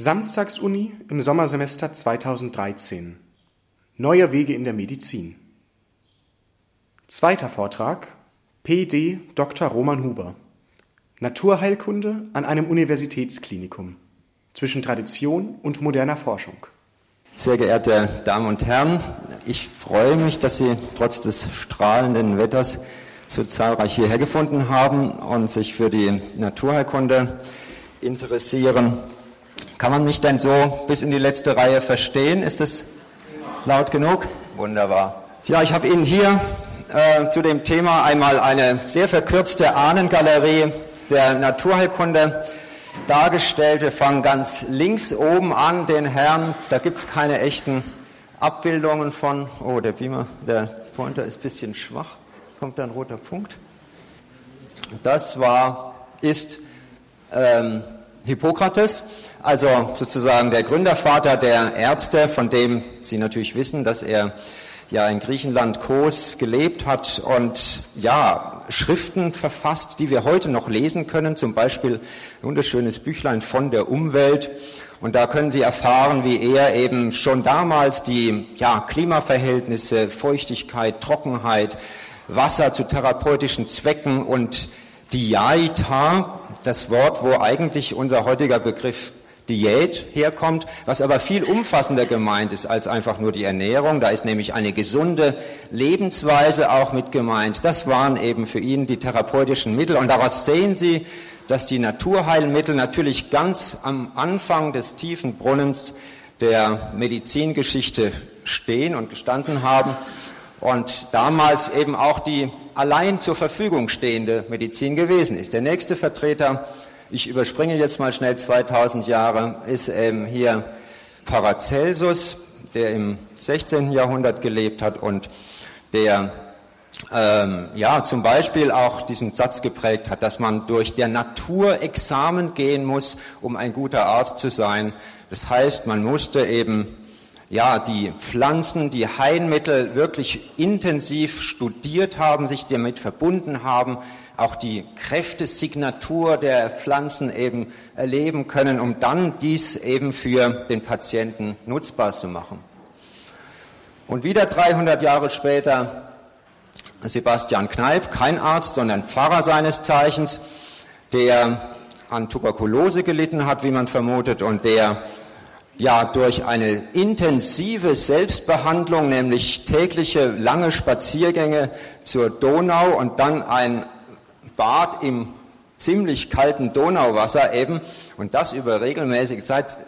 Samstagsuni im Sommersemester 2013 Neue Wege in der Medizin Zweiter Vortrag PD Dr. Roman Huber Naturheilkunde an einem Universitätsklinikum zwischen Tradition und moderner Forschung. Sehr geehrte Damen und Herren, ich freue mich, dass Sie trotz des strahlenden Wetters so zahlreich hierher gefunden haben und sich für die Naturheilkunde interessieren. Kann man mich denn so bis in die letzte Reihe verstehen? Ist es laut genug? Wunderbar. Ja, ich habe Ihnen hier äh, zu dem Thema einmal eine sehr verkürzte Ahnengalerie der Naturheilkunde dargestellt. Wir fangen ganz links oben an, den Herrn. Da gibt es keine echten Abbildungen von. Oh, der Beamer, der Pointer ist ein bisschen schwach. Kommt da ein roter Punkt? Das war, ist ähm, Hippokrates also sozusagen der Gründervater der Ärzte, von dem Sie natürlich wissen, dass er ja in Griechenland Kos gelebt hat und ja, Schriften verfasst, die wir heute noch lesen können, zum Beispiel ein wunderschönes Büchlein von der Umwelt. Und da können Sie erfahren, wie er eben schon damals die ja, Klimaverhältnisse, Feuchtigkeit, Trockenheit, Wasser zu therapeutischen Zwecken und Diaita, das Wort, wo eigentlich unser heutiger Begriff Diät herkommt, was aber viel umfassender gemeint ist als einfach nur die Ernährung. Da ist nämlich eine gesunde Lebensweise auch mit gemeint. Das waren eben für ihn die therapeutischen Mittel. Und daraus sehen Sie, dass die Naturheilmittel natürlich ganz am Anfang des tiefen Brunnens der Medizingeschichte stehen und gestanden haben und damals eben auch die allein zur Verfügung stehende Medizin gewesen ist. Der nächste Vertreter ich überspringe jetzt mal schnell 2000 Jahre, ist ähm, hier Paracelsus, der im 16. Jahrhundert gelebt hat und der ähm, ja zum Beispiel auch diesen Satz geprägt hat, dass man durch der Natur Examen gehen muss, um ein guter Arzt zu sein. Das heißt, man musste eben ja, die Pflanzen, die Heilmittel wirklich intensiv studiert haben, sich damit verbunden haben, auch die Kräftesignatur der Pflanzen eben erleben können, um dann dies eben für den Patienten nutzbar zu machen. Und wieder 300 Jahre später Sebastian Kneipp, kein Arzt, sondern Pfarrer seines Zeichens, der an Tuberkulose gelitten hat, wie man vermutet, und der ja durch eine intensive Selbstbehandlung, nämlich tägliche lange Spaziergänge zur Donau und dann ein Bad im ziemlich kalten Donauwasser eben und das über regelmäßige Zeit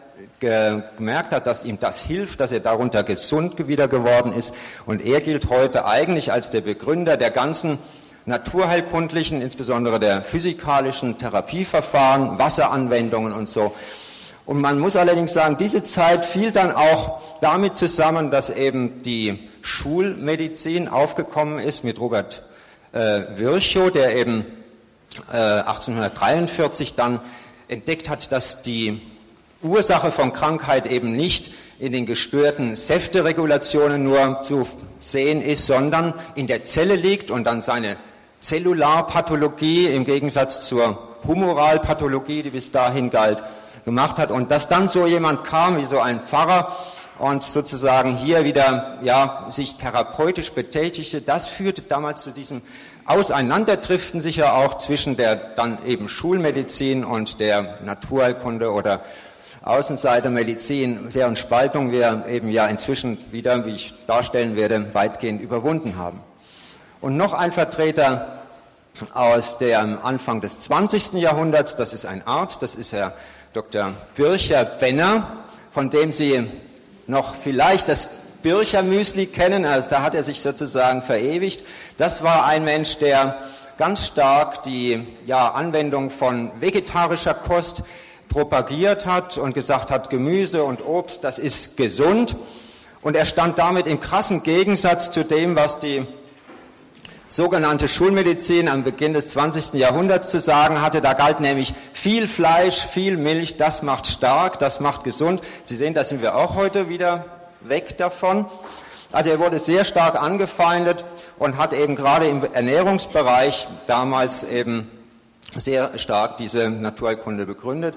gemerkt hat, dass ihm das hilft, dass er darunter gesund wieder geworden ist. Und er gilt heute eigentlich als der Begründer der ganzen naturheilkundlichen, insbesondere der physikalischen Therapieverfahren, Wasseranwendungen und so. Und man muss allerdings sagen, diese Zeit fiel dann auch damit zusammen, dass eben die Schulmedizin aufgekommen ist mit Robert äh, Virchow, der eben 1843 äh, dann entdeckt hat, dass die Ursache von Krankheit eben nicht in den gestörten Säfteregulationen nur zu sehen ist, sondern in der Zelle liegt und dann seine Zellularpathologie im Gegensatz zur Humoralpathologie, die bis dahin galt, gemacht hat. Und dass dann so jemand kam, wie so ein Pfarrer, und sozusagen hier wieder ja, sich therapeutisch betätigte, das führte damals zu diesem Auseinanderdriften sicher auch zwischen der dann eben Schulmedizin und der Naturheilkunde oder Außenseitermedizin, deren Spaltung wir eben ja inzwischen wieder, wie ich darstellen werde, weitgehend überwunden haben. Und noch ein Vertreter aus dem Anfang des 20. Jahrhunderts, das ist ein Arzt, das ist Herr Dr. Bircher-Benner, von dem Sie noch vielleicht das Bircher Müsli kennen, also da hat er sich sozusagen verewigt. Das war ein Mensch, der ganz stark die ja, Anwendung von vegetarischer Kost propagiert hat und gesagt hat, Gemüse und Obst, das ist gesund. Und er stand damit im krassen Gegensatz zu dem, was die sogenannte Schulmedizin am Beginn des 20. Jahrhunderts zu sagen hatte. Da galt nämlich viel Fleisch, viel Milch, das macht stark, das macht gesund. Sie sehen, da sind wir auch heute wieder weg davon. Also er wurde sehr stark angefeindet und hat eben gerade im Ernährungsbereich damals eben sehr stark diese Naturheilkunde begründet.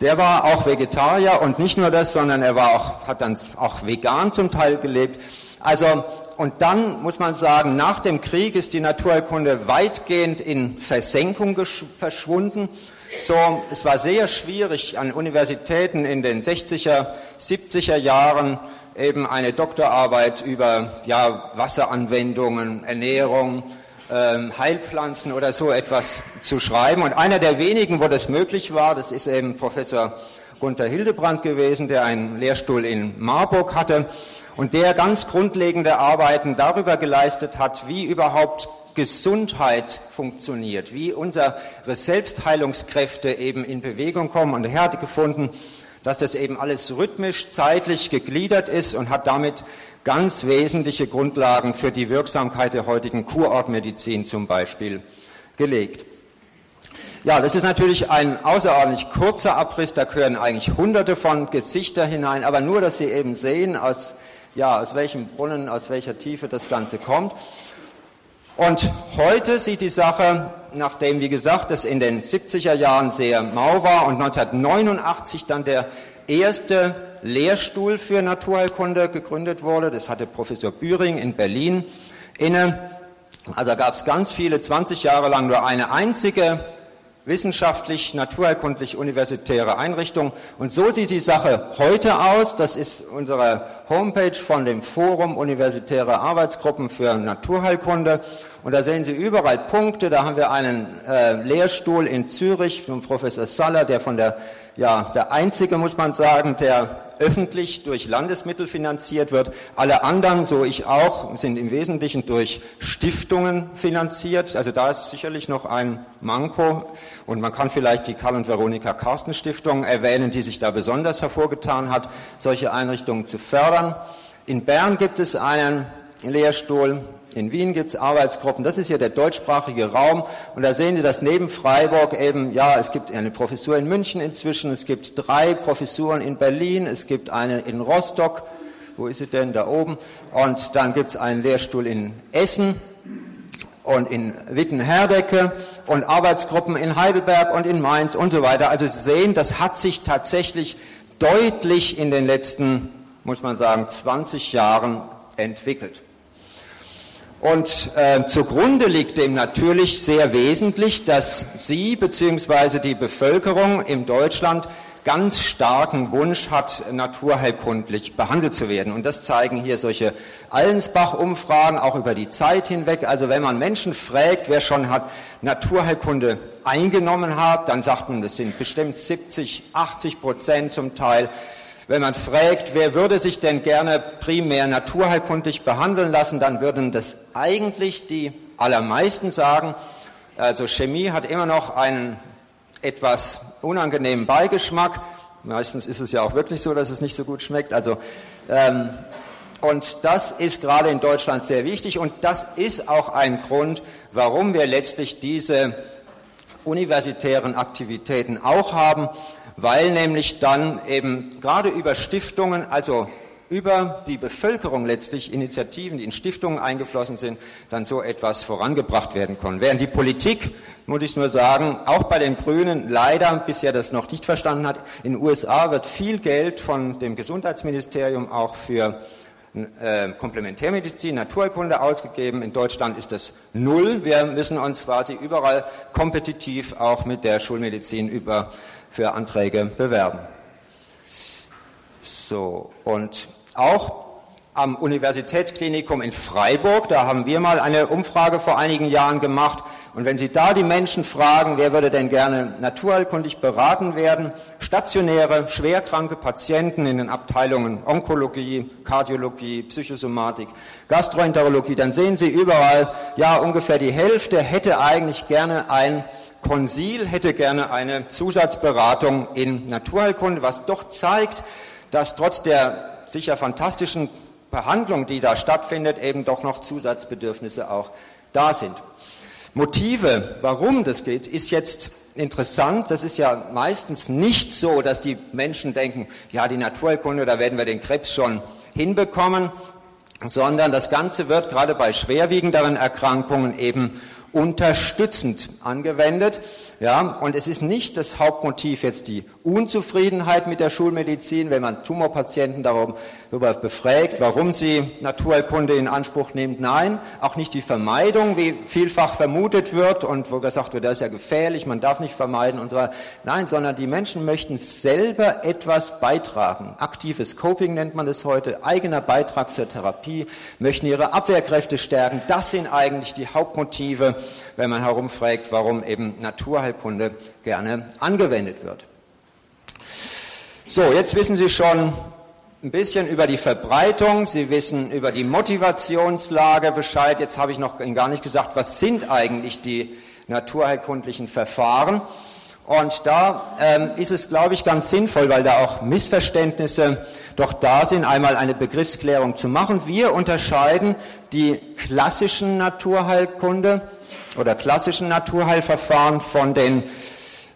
Der war auch Vegetarier und nicht nur das, sondern er war auch, hat dann auch vegan zum Teil gelebt. Also, und dann muss man sagen, nach dem Krieg ist die Naturheilkunde weitgehend in Versenkung verschwunden. So, es war sehr schwierig an Universitäten in den 60er, 70er Jahren eben eine Doktorarbeit über ja, Wasseranwendungen, Ernährung, ähm, Heilpflanzen oder so etwas zu schreiben. Und einer der wenigen, wo das möglich war, das ist eben Professor Gunther Hildebrand gewesen, der einen Lehrstuhl in Marburg hatte und der ganz grundlegende Arbeiten darüber geleistet hat, wie überhaupt Gesundheit funktioniert, wie unsere Selbstheilungskräfte eben in Bewegung kommen. Und er hat gefunden, dass das eben alles rhythmisch, zeitlich gegliedert ist und hat damit ganz wesentliche Grundlagen für die Wirksamkeit der heutigen Kurortmedizin zum Beispiel gelegt. Ja, das ist natürlich ein außerordentlich kurzer Abriss, da gehören eigentlich hunderte von Gesichter hinein, aber nur, dass Sie eben sehen, aus, ja, aus welchem Brunnen, aus welcher Tiefe das Ganze kommt. Und heute sieht die Sache, nachdem, wie gesagt, es in den 70er Jahren sehr mau war und 1989 dann der erste Lehrstuhl für Naturheilkunde gegründet wurde. Das hatte Professor Bühring in Berlin inne. Also gab es ganz viele, 20 Jahre lang nur eine einzige wissenschaftlich, naturheilkundlich universitäre Einrichtung. Und so sieht die Sache heute aus. Das ist unsere Homepage von dem Forum Universitäre Arbeitsgruppen für Naturheilkunde. Und da sehen Sie überall Punkte. Da haben wir einen äh, Lehrstuhl in Zürich von Professor Saller, der von der, ja, der einzige, muss man sagen, der öffentlich durch Landesmittel finanziert wird. Alle anderen, so ich auch, sind im Wesentlichen durch Stiftungen finanziert. Also da ist sicherlich noch ein Manko. Und man kann vielleicht die Karl und Veronika Carsten Stiftung erwähnen, die sich da besonders hervorgetan hat, solche Einrichtungen zu fördern. In Bern gibt es einen Lehrstuhl in Wien gibt es Arbeitsgruppen. Das ist hier der deutschsprachige Raum. Und da sehen Sie, dass neben Freiburg eben, ja, es gibt eine Professur in München inzwischen, es gibt drei Professuren in Berlin, es gibt eine in Rostock. Wo ist sie denn? Da oben. Und dann gibt es einen Lehrstuhl in Essen und in Wittenherdecke und Arbeitsgruppen in Heidelberg und in Mainz und so weiter. Also Sie sehen, das hat sich tatsächlich deutlich in den letzten, muss man sagen, 20 Jahren entwickelt. Und äh, zugrunde liegt dem natürlich sehr wesentlich, dass Sie bzw. die Bevölkerung in Deutschland ganz starken Wunsch hat, naturheilkundlich behandelt zu werden. Und das zeigen hier solche Allensbach-Umfragen auch über die Zeit hinweg. Also wenn man Menschen fragt, wer schon hat Naturheilkunde eingenommen hat, dann sagt man, das sind bestimmt 70, 80 Prozent zum Teil. Wenn man fragt, wer würde sich denn gerne primär naturheilkundlich behandeln lassen, dann würden das eigentlich die allermeisten sagen. Also Chemie hat immer noch einen etwas unangenehmen Beigeschmack. Meistens ist es ja auch wirklich so, dass es nicht so gut schmeckt. Also ähm, und das ist gerade in Deutschland sehr wichtig und das ist auch ein Grund, warum wir letztlich diese universitären Aktivitäten auch haben, weil nämlich dann eben gerade über Stiftungen, also über die Bevölkerung letztlich Initiativen, die in Stiftungen eingeflossen sind, dann so etwas vorangebracht werden können. Während die Politik, muss ich nur sagen, auch bei den Grünen leider bisher das noch nicht verstanden hat. In den USA wird viel Geld von dem Gesundheitsministerium auch für äh, Komplementärmedizin, Naturkunde ausgegeben. In Deutschland ist das null. Wir müssen uns quasi überall kompetitiv auch mit der Schulmedizin über für Anträge bewerben. So, und auch am Universitätsklinikum in Freiburg, da haben wir mal eine Umfrage vor einigen Jahren gemacht. Und wenn Sie da die Menschen fragen, wer würde denn gerne naturheilkundig beraten werden, stationäre, schwerkranke Patienten in den Abteilungen Onkologie, Kardiologie, Psychosomatik, Gastroenterologie, dann sehen Sie überall, ja, ungefähr die Hälfte hätte eigentlich gerne ein Konsil hätte gerne eine Zusatzberatung in Naturheilkunde, was doch zeigt, dass trotz der sicher fantastischen Behandlung, die da stattfindet, eben doch noch Zusatzbedürfnisse auch da sind. Motive, warum das geht, ist jetzt interessant. Das ist ja meistens nicht so, dass die Menschen denken, ja, die Naturheilkunde, da werden wir den Krebs schon hinbekommen, sondern das Ganze wird gerade bei schwerwiegenderen Erkrankungen eben unterstützend angewendet. Ja, und es ist nicht das Hauptmotiv jetzt die Unzufriedenheit mit der Schulmedizin, wenn man Tumorpatienten darüber befragt, warum sie Naturheilkunde in Anspruch nehmen. Nein, auch nicht die Vermeidung, wie vielfach vermutet wird und wo gesagt wird, das ist ja gefährlich, man darf nicht vermeiden und so weiter. Nein, sondern die Menschen möchten selber etwas beitragen. Aktives Coping nennt man das heute, eigener Beitrag zur Therapie, möchten ihre Abwehrkräfte stärken. Das sind eigentlich die Hauptmotive, wenn man herumfragt, warum eben Naturheilkunde gerne angewendet wird. So, jetzt wissen Sie schon ein bisschen über die Verbreitung, Sie wissen über die Motivationslage Bescheid. Jetzt habe ich noch gar nicht gesagt, was sind eigentlich die naturheilkundlichen Verfahren. Und da ähm, ist es, glaube ich, ganz sinnvoll, weil da auch Missverständnisse doch da sind, einmal eine Begriffsklärung zu machen. Wir unterscheiden die klassischen Naturheilkunde oder klassischen Naturheilverfahren von den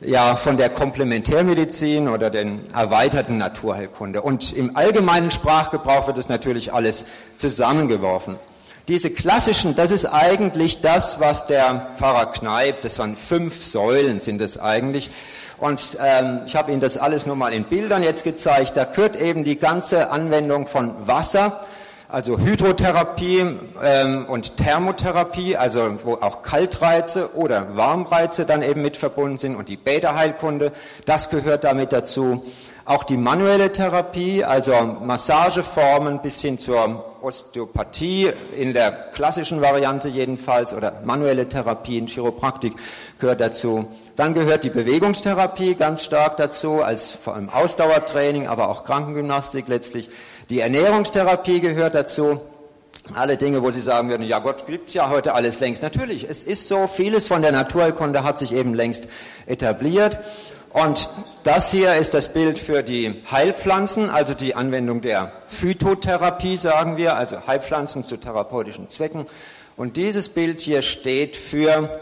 ja, von der Komplementärmedizin oder den erweiterten Naturheilkunde. Und im allgemeinen Sprachgebrauch wird es natürlich alles zusammengeworfen. Diese klassischen, das ist eigentlich das, was der Pfarrer Kneip, das waren fünf Säulen sind es eigentlich. Und ähm, ich habe Ihnen das alles nur mal in Bildern jetzt gezeigt. Da gehört eben die ganze Anwendung von Wasser, also Hydrotherapie ähm, und Thermotherapie, also wo auch Kaltreize oder Warmreize dann eben mit verbunden sind und die Bäderheilkunde, das gehört damit dazu. Auch die manuelle Therapie, also Massageformen bis hin zur Osteopathie in der klassischen Variante jedenfalls oder manuelle Therapie in Chiropraktik gehört dazu. Dann gehört die Bewegungstherapie ganz stark dazu, als vor allem Ausdauertraining, aber auch Krankengymnastik letztlich. Die Ernährungstherapie gehört dazu. Alle Dinge, wo Sie sagen würden, ja Gott gibt's ja heute alles längst. Natürlich, es ist so, vieles von der Naturheilkunde hat sich eben längst etabliert. Und das hier ist das Bild für die Heilpflanzen, also die Anwendung der Phytotherapie, sagen wir, also Heilpflanzen zu therapeutischen Zwecken. Und dieses Bild hier steht für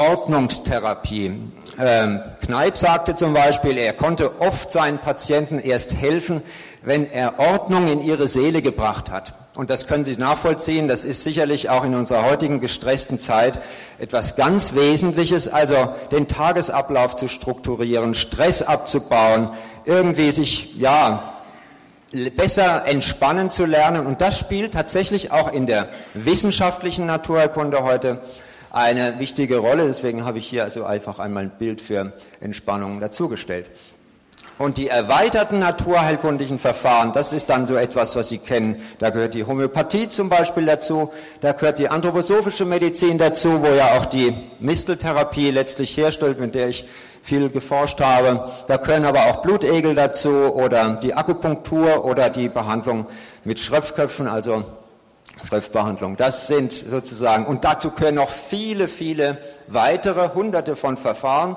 Ordnungstherapie. Ähm, Kneip sagte zum Beispiel, er konnte oft seinen Patienten erst helfen, wenn er Ordnung in ihre Seele gebracht hat. Und das können Sie nachvollziehen. Das ist sicherlich auch in unserer heutigen gestressten Zeit etwas ganz Wesentliches, also den Tagesablauf zu strukturieren, Stress abzubauen, irgendwie sich, ja, besser entspannen zu lernen. Und das spielt tatsächlich auch in der wissenschaftlichen Naturheilkunde heute eine wichtige Rolle. Deswegen habe ich hier also einfach einmal ein Bild für Entspannung dazugestellt. Und die erweiterten naturheilkundlichen Verfahren, das ist dann so etwas, was Sie kennen. Da gehört die Homöopathie zum Beispiel dazu, da gehört die anthroposophische Medizin dazu, wo ja auch die Misteltherapie letztlich herstellt, mit der ich viel geforscht habe. Da gehören aber auch Blutegel dazu oder die Akupunktur oder die Behandlung mit Schröpfköpfen, also Schröpfbehandlung. Das sind sozusagen, und dazu gehören noch viele, viele weitere hunderte von Verfahren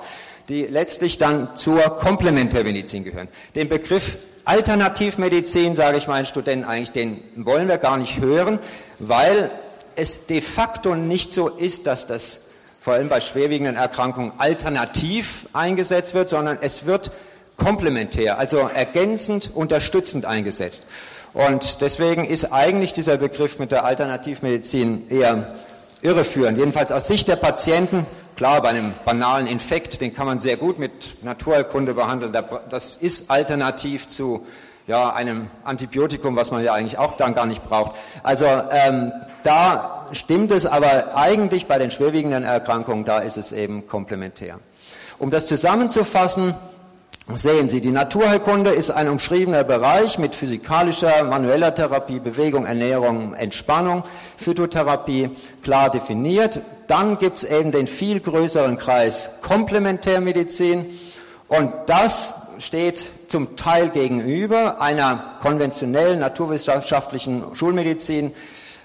die letztlich dann zur Komplementärmedizin gehören. Den Begriff Alternativmedizin, sage ich meinen Studenten eigentlich, den wollen wir gar nicht hören, weil es de facto nicht so ist, dass das vor allem bei schwerwiegenden Erkrankungen alternativ eingesetzt wird, sondern es wird komplementär, also ergänzend, unterstützend eingesetzt. Und deswegen ist eigentlich dieser Begriff mit der Alternativmedizin eher irreführend. Jedenfalls aus Sicht der Patienten Klar, bei einem banalen Infekt, den kann man sehr gut mit Naturheilkunde behandeln. Das ist alternativ zu ja, einem Antibiotikum, was man ja eigentlich auch dann gar nicht braucht. Also ähm, da stimmt es, aber eigentlich bei den schwerwiegenden Erkrankungen, da ist es eben komplementär. Um das zusammenzufassen, Sehen Sie, die Naturheilkunde ist ein umschriebener Bereich mit physikalischer, manueller Therapie, Bewegung, Ernährung, Entspannung, Phytotherapie klar definiert. Dann gibt es eben den viel größeren Kreis Komplementärmedizin und das steht zum Teil gegenüber einer konventionellen naturwissenschaftlichen Schulmedizin.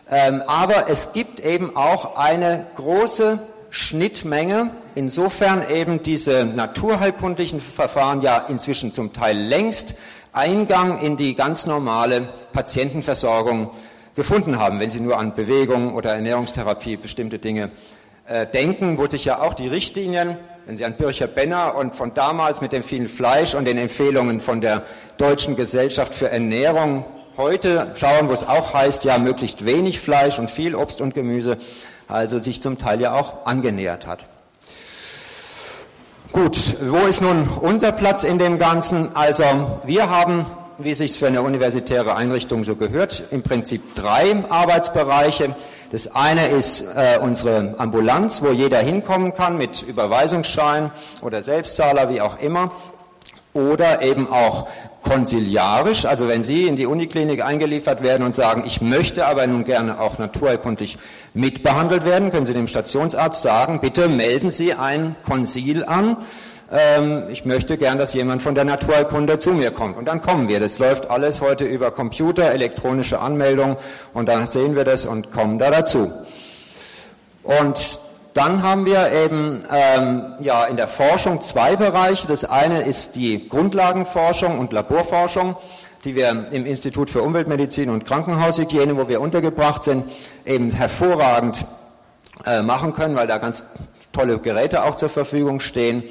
Ähm, aber es gibt eben auch eine große Schnittmenge, insofern eben diese naturheilkundlichen Verfahren ja inzwischen zum Teil längst Eingang in die ganz normale Patientenversorgung gefunden haben, wenn Sie nur an Bewegung oder Ernährungstherapie bestimmte Dinge äh, denken, wo sich ja auch die Richtlinien, wenn Sie an Bircher Benner und von damals mit dem vielen Fleisch und den Empfehlungen von der Deutschen Gesellschaft für Ernährung heute schauen, wo es auch heißt, ja, möglichst wenig Fleisch und viel Obst und Gemüse, also sich zum Teil ja auch angenähert hat. Gut, wo ist nun unser Platz in dem Ganzen? Also wir haben, wie es sich für eine universitäre Einrichtung so gehört, im Prinzip drei Arbeitsbereiche. Das eine ist äh, unsere Ambulanz, wo jeder hinkommen kann mit Überweisungsschein oder Selbstzahler, wie auch immer. Oder eben auch konsiliarisch, also wenn Sie in die Uniklinik eingeliefert werden und sagen, ich möchte aber nun gerne auch naturheilkundlich mitbehandelt werden, können Sie dem Stationsarzt sagen, bitte melden Sie ein Konsil an. Ähm, ich möchte gern, dass jemand von der Naturheilkunde zu mir kommt. Und dann kommen wir. Das läuft alles heute über Computer, elektronische Anmeldung und dann sehen wir das und kommen da dazu. Und dann haben wir eben ähm, ja, in der Forschung zwei Bereiche. Das eine ist die Grundlagenforschung und Laborforschung, die wir im Institut für Umweltmedizin und Krankenhaushygiene, wo wir untergebracht sind, eben hervorragend äh, machen können, weil da ganz tolle Geräte auch zur Verfügung stehen.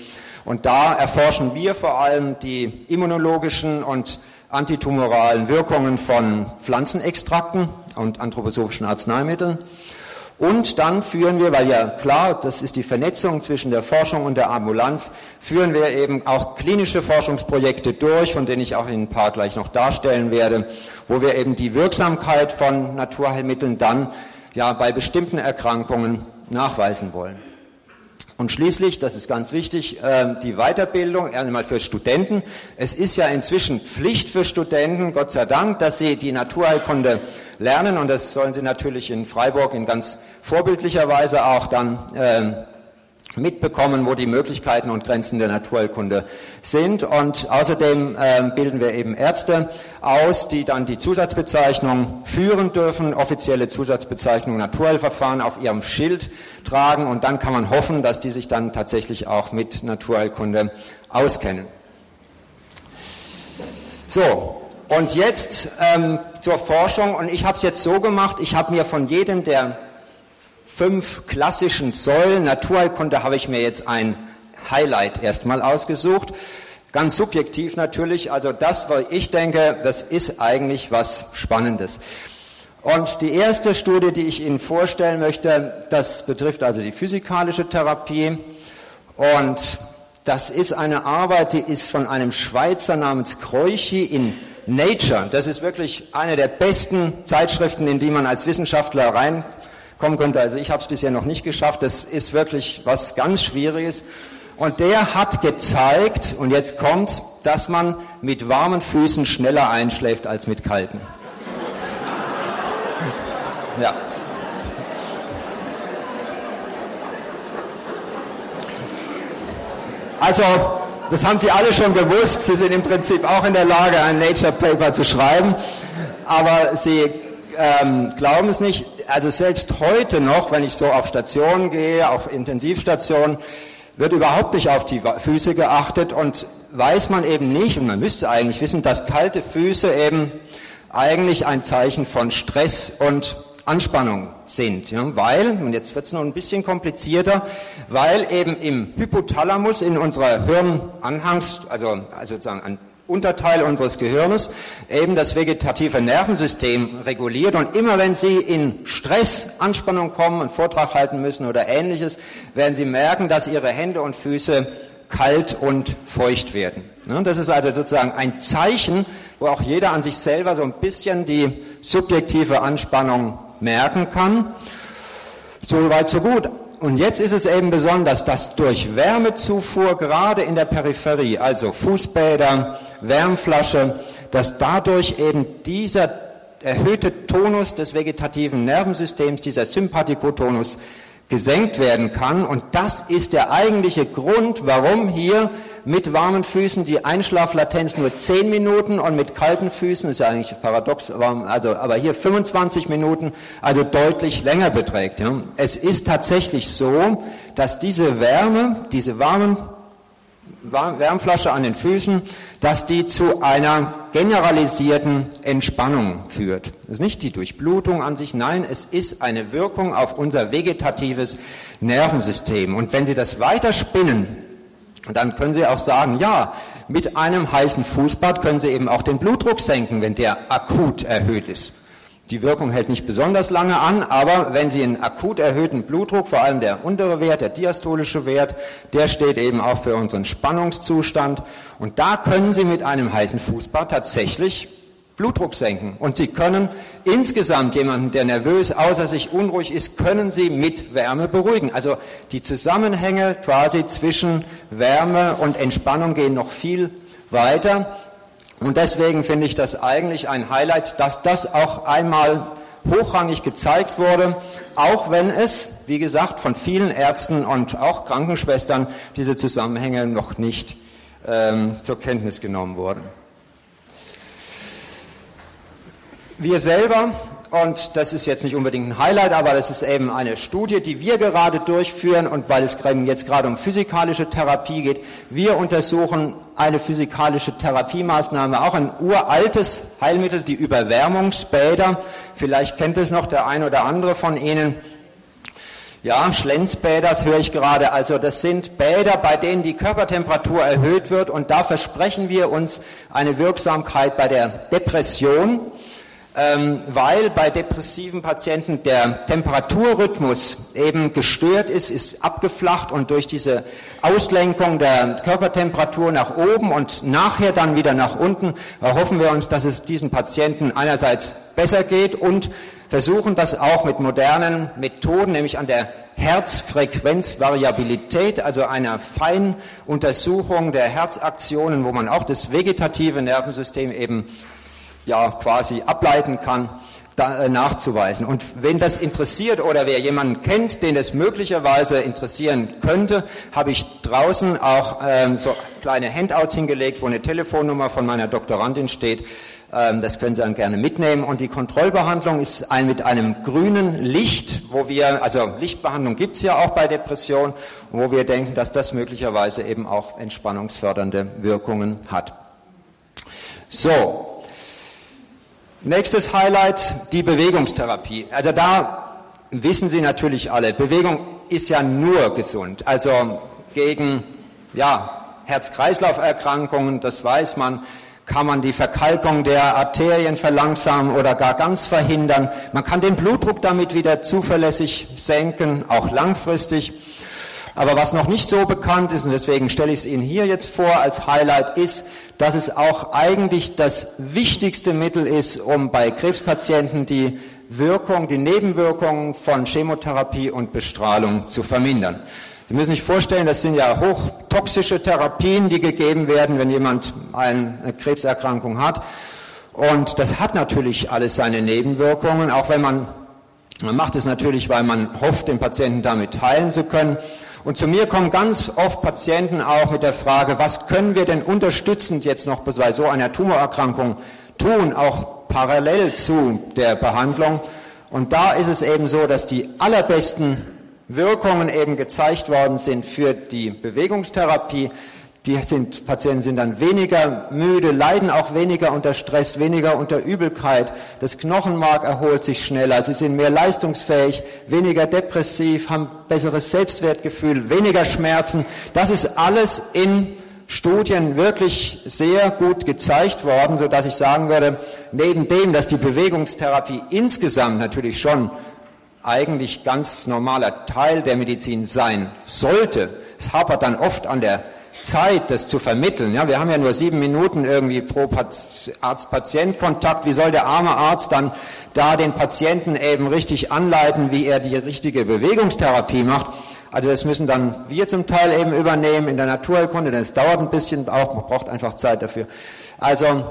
Und da erforschen wir vor allem die immunologischen und antitumoralen Wirkungen von Pflanzenextrakten und anthroposophischen Arzneimitteln. Und dann führen wir, weil ja klar, das ist die Vernetzung zwischen der Forschung und der Ambulanz, führen wir eben auch klinische Forschungsprojekte durch, von denen ich auch in ein paar gleich noch darstellen werde, wo wir eben die Wirksamkeit von Naturheilmitteln dann ja bei bestimmten Erkrankungen nachweisen wollen. Und schließlich, das ist ganz wichtig, ähm, die Weiterbildung, einmal für Studenten. Es ist ja inzwischen Pflicht für Studenten, Gott sei Dank, dass sie die Naturheilkunde lernen und das sollen sie natürlich in Freiburg in ganz vorbildlicher Weise auch dann ähm, mitbekommen, wo die Möglichkeiten und Grenzen der Naturheilkunde sind. Und außerdem äh, bilden wir eben Ärzte aus, die dann die Zusatzbezeichnung führen dürfen, offizielle Zusatzbezeichnung Naturheilverfahren auf ihrem Schild tragen. Und dann kann man hoffen, dass die sich dann tatsächlich auch mit Naturheilkunde auskennen. So, und jetzt ähm, zur Forschung. Und ich habe es jetzt so gemacht, ich habe mir von jedem der fünf klassischen Säulen Naturheilkunde habe ich mir jetzt ein Highlight erstmal ausgesucht. Ganz subjektiv natürlich, also das, was ich denke, das ist eigentlich was Spannendes. Und die erste Studie, die ich Ihnen vorstellen möchte, das betrifft also die physikalische Therapie. Und das ist eine Arbeit, die ist von einem Schweizer namens Kreuchi in Nature. Das ist wirklich eine der besten Zeitschriften, in die man als Wissenschaftler rein kommen könnte. Also ich habe es bisher noch nicht geschafft. Das ist wirklich was ganz Schwieriges. Und der hat gezeigt, und jetzt kommt, dass man mit warmen Füßen schneller einschläft als mit kalten. Ja. Also, das haben Sie alle schon gewusst. Sie sind im Prinzip auch in der Lage, ein Nature Paper zu schreiben. Aber Sie ähm, glauben es nicht, also selbst heute noch, wenn ich so auf Stationen gehe, auf Intensivstationen, wird überhaupt nicht auf die Füße geachtet und weiß man eben nicht, und man müsste eigentlich wissen, dass kalte Füße eben eigentlich ein Zeichen von Stress und Anspannung sind. Ja, weil, und jetzt wird es noch ein bisschen komplizierter, weil eben im Hypothalamus in unserer Hirnanhangs, also, also sozusagen an Unterteil unseres Gehirnes eben das vegetative Nervensystem reguliert. Und immer wenn Sie in Stress, Anspannung kommen, einen Vortrag halten müssen oder ähnliches, werden Sie merken, dass Ihre Hände und Füße kalt und feucht werden. Das ist also sozusagen ein Zeichen, wo auch jeder an sich selber so ein bisschen die subjektive Anspannung merken kann. So weit, so gut. Und jetzt ist es eben besonders, dass durch Wärmezufuhr, gerade in der Peripherie, also Fußbäder, Wärmflasche, dass dadurch eben dieser erhöhte Tonus des vegetativen Nervensystems, dieser Sympathikotonus, gesenkt werden kann. Und das ist der eigentliche Grund, warum hier mit warmen Füßen die Einschlaflatenz nur 10 Minuten und mit kalten Füßen, ist ja eigentlich paradox, also, aber hier 25 Minuten, also deutlich länger beträgt. Ja. Es ist tatsächlich so, dass diese Wärme, diese warmen Wärmflasche an den Füßen, dass die zu einer generalisierten Entspannung führt. Das ist nicht die Durchblutung an sich, nein, es ist eine Wirkung auf unser vegetatives Nervensystem. Und wenn Sie das weiterspinnen, dann können Sie auch sagen, ja, mit einem heißen Fußbad können Sie eben auch den Blutdruck senken, wenn der akut erhöht ist. Die Wirkung hält nicht besonders lange an, aber wenn Sie einen akut erhöhten Blutdruck, vor allem der untere Wert, der diastolische Wert, der steht eben auch für unseren Spannungszustand. Und da können Sie mit einem heißen Fußbad tatsächlich Blutdruck senken. Und Sie können insgesamt jemanden, der nervös, außer sich unruhig ist, können Sie mit Wärme beruhigen. Also die Zusammenhänge quasi zwischen Wärme und Entspannung gehen noch viel weiter. Und deswegen finde ich das eigentlich ein Highlight, dass das auch einmal hochrangig gezeigt wurde, auch wenn es, wie gesagt, von vielen Ärzten und auch Krankenschwestern diese Zusammenhänge noch nicht ähm, zur Kenntnis genommen wurden. Wir selber und das ist jetzt nicht unbedingt ein Highlight, aber das ist eben eine Studie, die wir gerade durchführen und weil es jetzt gerade um physikalische Therapie geht, wir untersuchen eine physikalische Therapiemaßnahme, auch ein uraltes Heilmittel, die Überwärmungsbäder. Vielleicht kennt es noch der ein oder andere von Ihnen. Ja, Schlenzbäder, das höre ich gerade. Also das sind Bäder, bei denen die Körpertemperatur erhöht wird und da versprechen wir uns eine Wirksamkeit bei der Depression ähm, weil bei depressiven Patienten der Temperaturrhythmus eben gestört ist, ist abgeflacht und durch diese Auslenkung der Körpertemperatur nach oben und nachher dann wieder nach unten erhoffen wir uns, dass es diesen Patienten einerseits besser geht und versuchen das auch mit modernen Methoden, nämlich an der Herzfrequenzvariabilität, also einer Feinuntersuchung der Herzaktionen, wo man auch das vegetative Nervensystem eben ja quasi ableiten kann, da, äh, nachzuweisen. Und wenn das interessiert oder wer jemanden kennt, den es möglicherweise interessieren könnte, habe ich draußen auch ähm, so kleine Handouts hingelegt, wo eine Telefonnummer von meiner Doktorandin steht. Ähm, das können Sie dann gerne mitnehmen. Und die Kontrollbehandlung ist ein, mit einem grünen Licht, wo wir, also Lichtbehandlung gibt es ja auch bei Depression, wo wir denken, dass das möglicherweise eben auch entspannungsfördernde Wirkungen hat. So, Nächstes Highlight, die Bewegungstherapie. Also da wissen Sie natürlich alle, Bewegung ist ja nur gesund. Also gegen ja, Herz-Kreislauf-Erkrankungen, das weiß man, kann man die Verkalkung der Arterien verlangsamen oder gar ganz verhindern. Man kann den Blutdruck damit wieder zuverlässig senken, auch langfristig. Aber was noch nicht so bekannt ist, und deswegen stelle ich es Ihnen hier jetzt vor als Highlight, ist, dass es auch eigentlich das wichtigste Mittel ist, um bei Krebspatienten die Wirkung, die Nebenwirkungen von Chemotherapie und Bestrahlung zu vermindern. Sie müssen sich vorstellen, das sind ja hochtoxische Therapien, die gegeben werden, wenn jemand eine Krebserkrankung hat. Und das hat natürlich alles seine Nebenwirkungen, auch wenn man, man macht es natürlich, weil man hofft, den Patienten damit heilen zu können. Und zu mir kommen ganz oft Patienten auch mit der Frage, was können wir denn unterstützend jetzt noch bei so einer Tumorerkrankung tun, auch parallel zu der Behandlung. Und da ist es eben so, dass die allerbesten Wirkungen eben gezeigt worden sind für die Bewegungstherapie, die sind, Patienten sind dann weniger müde, leiden auch weniger unter Stress, weniger unter Übelkeit. Das Knochenmark erholt sich schneller. Sie sind mehr leistungsfähig, weniger depressiv, haben besseres Selbstwertgefühl, weniger Schmerzen. Das ist alles in Studien wirklich sehr gut gezeigt worden, so dass ich sagen würde, neben dem, dass die Bewegungstherapie insgesamt natürlich schon eigentlich ganz normaler Teil der Medizin sein sollte, es hapert dann oft an der Zeit, das zu vermitteln. Ja, wir haben ja nur sieben Minuten irgendwie pro Arzt-Patient-Kontakt. Wie soll der arme Arzt dann da den Patienten eben richtig anleiten, wie er die richtige Bewegungstherapie macht? Also das müssen dann wir zum Teil eben übernehmen in der Naturheilkunde, denn es dauert ein bisschen auch, man braucht einfach Zeit dafür. Also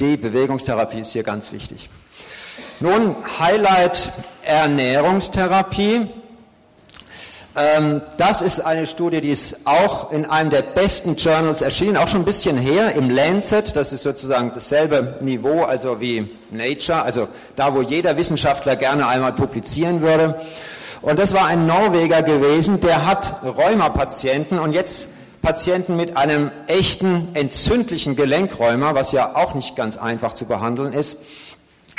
die Bewegungstherapie ist hier ganz wichtig. Nun Highlight Ernährungstherapie. Ähm, das ist eine Studie, die ist auch in einem der besten Journals erschienen, auch schon ein bisschen her, im Lancet. Das ist sozusagen dasselbe Niveau, also wie Nature, also da, wo jeder Wissenschaftler gerne einmal publizieren würde. Und das war ein Norweger gewesen, der hat Rheumapatienten und jetzt Patienten mit einem echten entzündlichen Gelenkräumer, was ja auch nicht ganz einfach zu behandeln ist.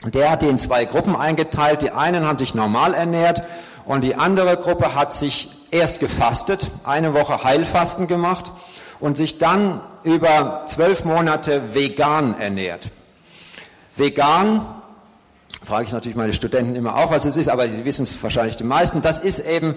Der hat die in zwei Gruppen eingeteilt. Die einen haben sich normal ernährt und die andere Gruppe hat sich erst gefastet, eine Woche Heilfasten gemacht und sich dann über zwölf Monate vegan ernährt. Vegan frage ich natürlich meine Studenten immer auch, was es ist, aber sie wissen es wahrscheinlich die meisten. Das ist eben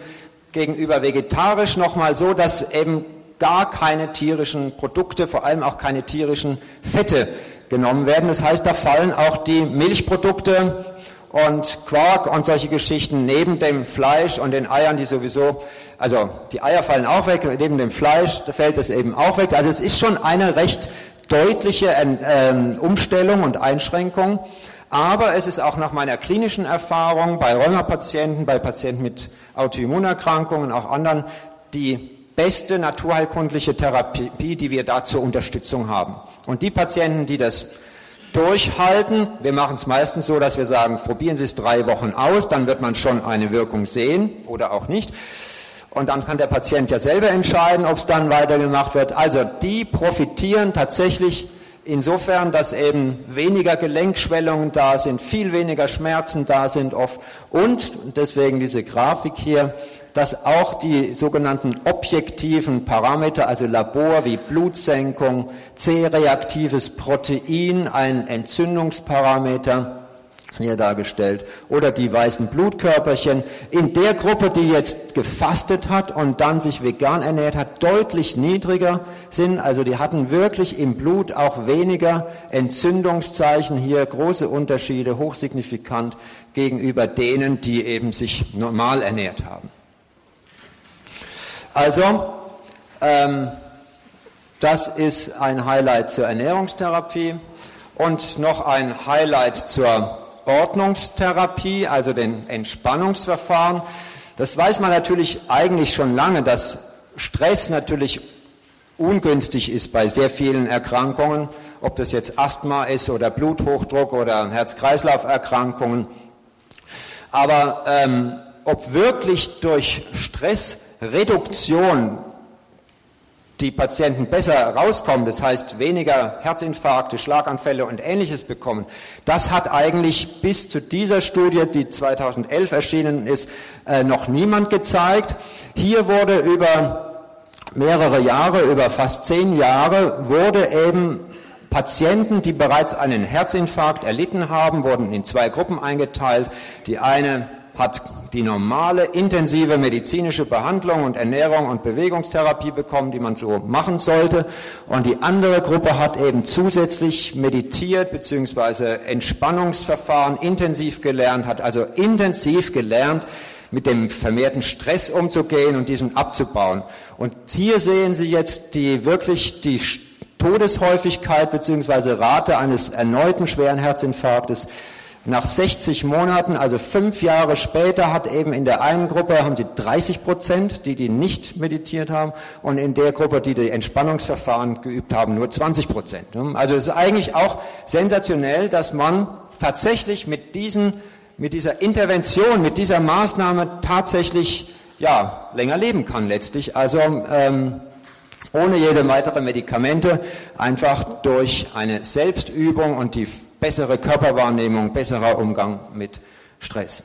gegenüber vegetarisch nochmal so, dass eben gar keine tierischen Produkte, vor allem auch keine tierischen Fette genommen werden. Das heißt, da fallen auch die Milchprodukte und Quark und solche Geschichten neben dem Fleisch und den Eiern, die sowieso, also die Eier fallen auch weg, neben dem Fleisch fällt es eben auch weg. Also es ist schon eine recht deutliche ähm, Umstellung und Einschränkung. Aber es ist auch nach meiner klinischen Erfahrung bei Rheumapatienten, bei Patienten mit Autoimmunerkrankungen, auch anderen, die beste naturheilkundliche Therapie, die wir da zur Unterstützung haben. Und die Patienten, die das durchhalten, wir machen es meistens so, dass wir sagen, probieren Sie es drei Wochen aus, dann wird man schon eine Wirkung sehen oder auch nicht. Und dann kann der Patient ja selber entscheiden, ob es dann weitergemacht wird. Also die profitieren tatsächlich insofern, dass eben weniger Gelenkschwellungen da sind, viel weniger Schmerzen da sind oft und deswegen diese Grafik hier, dass auch die sogenannten objektiven Parameter, also Labor wie Blutsenkung, C-reaktives Protein, ein Entzündungsparameter, hier dargestellt, oder die weißen Blutkörperchen, in der Gruppe, die jetzt gefastet hat und dann sich vegan ernährt hat, deutlich niedriger sind. Also die hatten wirklich im Blut auch weniger Entzündungszeichen, hier große Unterschiede, hochsignifikant gegenüber denen, die eben sich normal ernährt haben. Also, ähm, das ist ein Highlight zur Ernährungstherapie und noch ein Highlight zur Ordnungstherapie, also den Entspannungsverfahren. Das weiß man natürlich eigentlich schon lange, dass Stress natürlich ungünstig ist bei sehr vielen Erkrankungen, ob das jetzt Asthma ist oder Bluthochdruck oder Herz-Kreislauf-Erkrankungen. Aber ähm, ob wirklich durch Stressreduktion die Patienten besser rauskommen, das heißt weniger Herzinfarkte, Schlaganfälle und ähnliches bekommen, das hat eigentlich bis zu dieser Studie, die 2011 erschienen ist, äh, noch niemand gezeigt. Hier wurde über mehrere Jahre, über fast zehn Jahre, wurde eben Patienten, die bereits einen Herzinfarkt erlitten haben, wurden in zwei Gruppen eingeteilt. Die eine hat die normale intensive medizinische Behandlung und Ernährung und Bewegungstherapie bekommen, die man so machen sollte. Und die andere Gruppe hat eben zusätzlich meditiert bzw. Entspannungsverfahren intensiv gelernt, hat also intensiv gelernt, mit dem vermehrten Stress umzugehen und diesen abzubauen. Und hier sehen Sie jetzt die wirklich die Todeshäufigkeit bzw. Rate eines erneuten schweren Herzinfarktes nach 60 Monaten, also fünf Jahre später, hat eben in der einen Gruppe haben sie 30 Prozent, die die nicht meditiert haben, und in der Gruppe, die die Entspannungsverfahren geübt haben, nur 20 Prozent. Also es ist eigentlich auch sensationell, dass man tatsächlich mit diesen, mit dieser Intervention, mit dieser Maßnahme tatsächlich ja länger leben kann letztlich. Also ähm, ohne jede weitere Medikamente, einfach durch eine Selbstübung und die bessere Körperwahrnehmung, besserer Umgang mit Stress.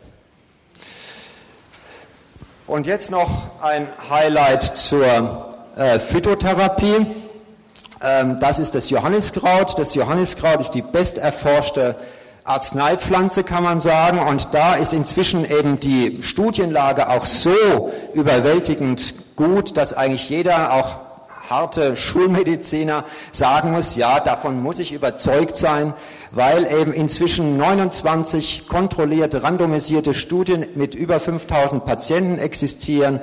Und jetzt noch ein Highlight zur äh, Phytotherapie. Ähm, das ist das Johanniskraut. Das Johanniskraut ist die besterforschte Arzneipflanze, kann man sagen. Und da ist inzwischen eben die Studienlage auch so überwältigend gut, dass eigentlich jeder, auch harte Schulmediziner sagen muss, ja, davon muss ich überzeugt sein, weil eben inzwischen 29 kontrollierte, randomisierte Studien mit über 5000 Patienten existieren,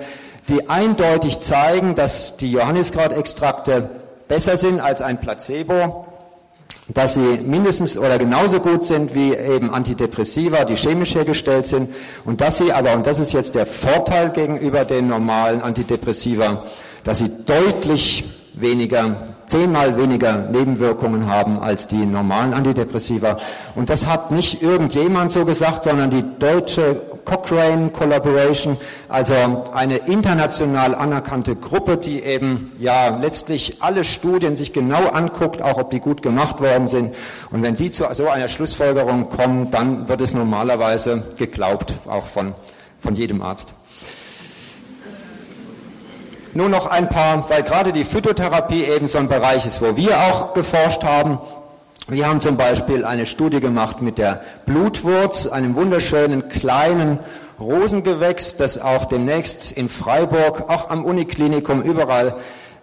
die eindeutig zeigen, dass die Johanniskrautextrakte besser sind als ein Placebo, dass sie mindestens oder genauso gut sind wie eben Antidepressiva, die chemisch hergestellt sind, und dass sie aber, und das ist jetzt der Vorteil gegenüber den normalen Antidepressiva, dass sie deutlich weniger, zehnmal weniger Nebenwirkungen haben als die normalen Antidepressiva. Und das hat nicht irgendjemand so gesagt, sondern die deutsche Cochrane Collaboration, also eine international anerkannte Gruppe, die eben ja letztlich alle Studien sich genau anguckt, auch ob die gut gemacht worden sind. Und wenn die zu so einer Schlussfolgerung kommen, dann wird es normalerweise geglaubt, auch von, von jedem Arzt. Nur noch ein paar, weil gerade die Phytotherapie eben so ein Bereich ist, wo wir auch geforscht haben. Wir haben zum Beispiel eine Studie gemacht mit der Blutwurz, einem wunderschönen kleinen Rosengewächs, das auch demnächst in Freiburg, auch am Uniklinikum überall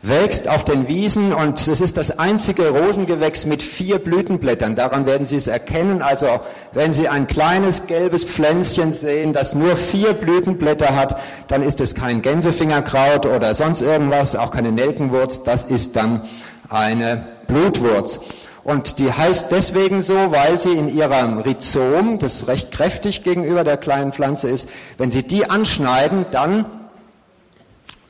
wächst auf den Wiesen und es ist das einzige Rosengewächs mit vier Blütenblättern. Daran werden Sie es erkennen. Also wenn Sie ein kleines gelbes Pflänzchen sehen, das nur vier Blütenblätter hat, dann ist es kein Gänsefingerkraut oder sonst irgendwas, auch keine Nelkenwurz. Das ist dann eine Blutwurz. Und die heißt deswegen so, weil sie in ihrem Rhizom, das recht kräftig gegenüber der kleinen Pflanze ist, wenn Sie die anschneiden, dann,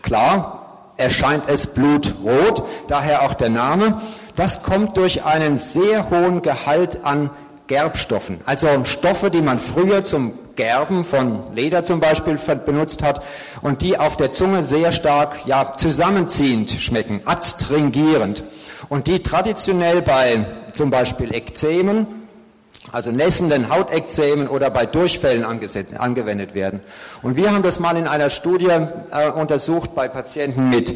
klar, erscheint es blutrot, daher auch der Name. Das kommt durch einen sehr hohen Gehalt an Gerbstoffen, also Stoffe, die man früher zum Gerben von Leder zum Beispiel benutzt hat und die auf der Zunge sehr stark ja, zusammenziehend schmecken, adstringierend und die traditionell bei zum Beispiel Ekzemen also nässenden Hautekzemen oder bei Durchfällen angewendet werden. Und wir haben das mal in einer Studie äh, untersucht bei Patienten mit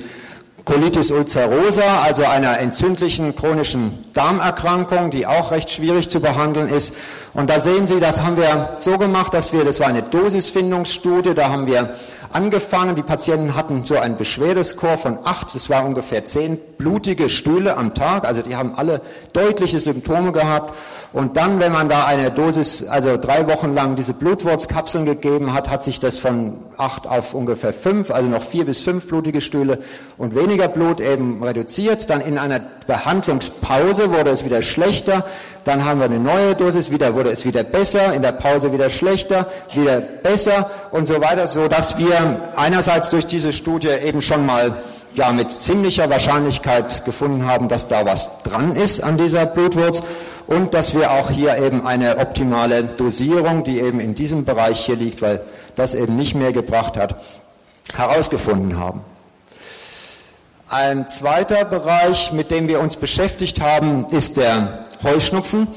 Colitis ulcerosa, also einer entzündlichen chronischen Darmerkrankung, die auch recht schwierig zu behandeln ist. Und da sehen Sie, das haben wir so gemacht, dass wir, das war eine Dosisfindungsstudie, da haben wir angefangen, die Patienten hatten so einen Beschwerdescore von acht, das war ungefähr zehn blutige Stühle am Tag, also die haben alle deutliche Symptome gehabt. Und dann, wenn man da eine Dosis, also drei Wochen lang diese Blutwurzkapseln gegeben hat, hat sich das von acht auf ungefähr fünf, also noch vier bis fünf blutige Stühle und weniger Blut eben reduziert. Dann in einer Behandlungspause wurde es wieder schlechter. Dann haben wir eine neue Dosis, wieder wurde es wieder besser, in der Pause wieder schlechter, wieder besser und so weiter, so dass wir einerseits durch diese Studie eben schon mal ja mit ziemlicher Wahrscheinlichkeit gefunden haben, dass da was dran ist an dieser Blutwurz und dass wir auch hier eben eine optimale Dosierung, die eben in diesem Bereich hier liegt, weil das eben nicht mehr gebracht hat, herausgefunden haben. Ein zweiter Bereich, mit dem wir uns beschäftigt haben, ist der Heuschnupfen.